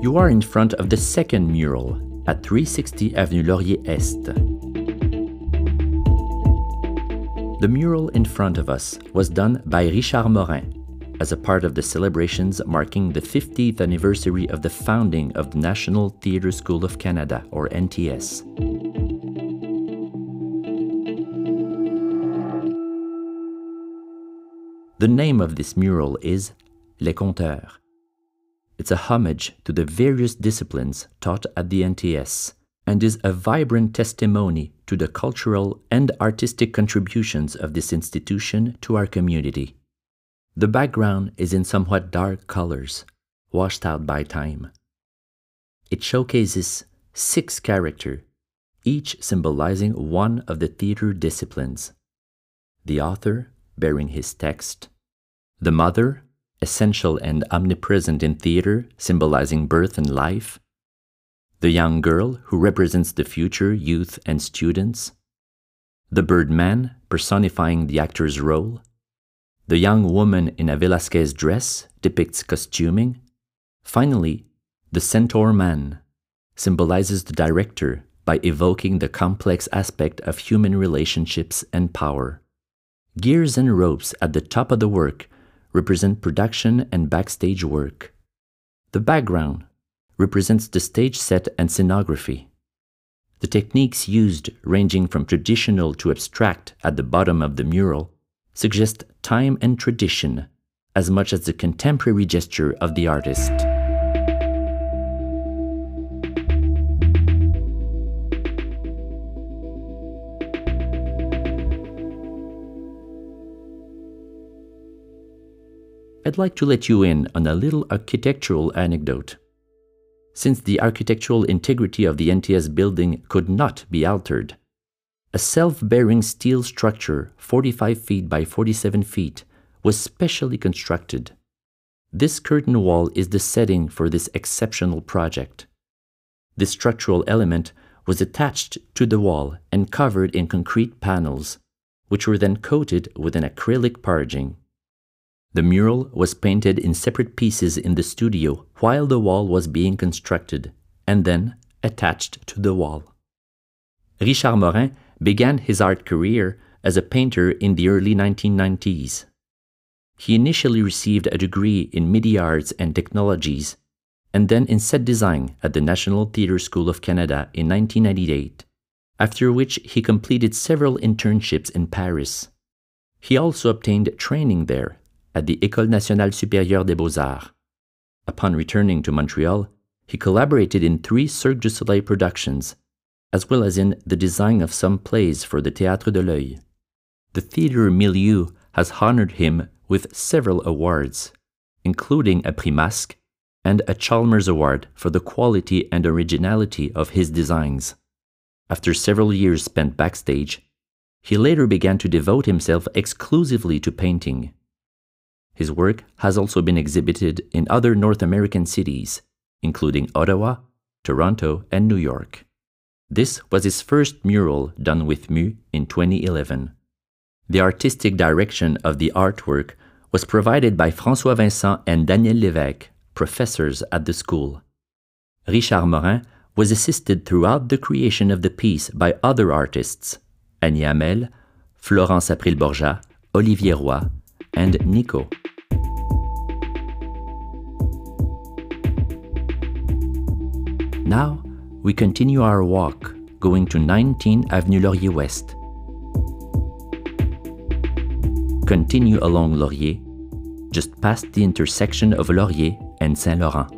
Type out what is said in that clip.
You are in front of the second mural at 360 Avenue Laurier Est. The mural in front of us was done by Richard Morin as a part of the celebrations marking the 50th anniversary of the founding of the National Theatre School of Canada, or NTS. The name of this mural is Les Conteurs. It's a homage to the various disciplines taught at the NTS and is a vibrant testimony to the cultural and artistic contributions of this institution to our community. The background is in somewhat dark colors, washed out by time. It showcases six characters, each symbolizing one of the theater disciplines the author bearing his text, the mother essential and omnipresent in theater, symbolizing birth and life, the young girl who represents the future youth and students, the birdman personifying the actor's role, the young woman in a Velasquez dress depicts costuming, finally, the centaur man symbolizes the director by evoking the complex aspect of human relationships and power. Gears and ropes at the top of the work represent production and backstage work. The background represents the stage set and scenography. The techniques used, ranging from traditional to abstract at the bottom of the mural, suggest time and tradition as much as the contemporary gesture of the artist. I'd like to let you in on a little architectural anecdote. Since the architectural integrity of the NTS building could not be altered, a self bearing steel structure 45 feet by 47 feet was specially constructed. This curtain wall is the setting for this exceptional project. This structural element was attached to the wall and covered in concrete panels, which were then coated with an acrylic parging. The mural was painted in separate pieces in the studio while the wall was being constructed and then attached to the wall. Richard Morin began his art career as a painter in the early 1990s. He initially received a degree in media arts and technologies and then in set design at the National Theatre School of Canada in 1998, after which he completed several internships in Paris. He also obtained training there at the École nationale supérieure des beaux-arts. Upon returning to Montreal, he collaborated in three Cirque du Soleil productions, as well as in the design of some plays for the Théâtre de l'Œil. The theatre milieu has honored him with several awards, including a Prix Masque and a Chalmers Award for the quality and originality of his designs. After several years spent backstage, he later began to devote himself exclusively to painting. His work has also been exhibited in other North American cities, including Ottawa, Toronto, and New York. This was his first mural done with Mu in 2011. The artistic direction of the artwork was provided by François Vincent and Daniel Lévesque, professors at the school. Richard Morin was assisted throughout the creation of the piece by other artists Annie Hamel, Florence April Borja, Olivier Roy, and Nico. Now, we continue our walk, going to 19 Avenue Laurier West. Continue along Laurier, just past the intersection of Laurier and Saint Laurent.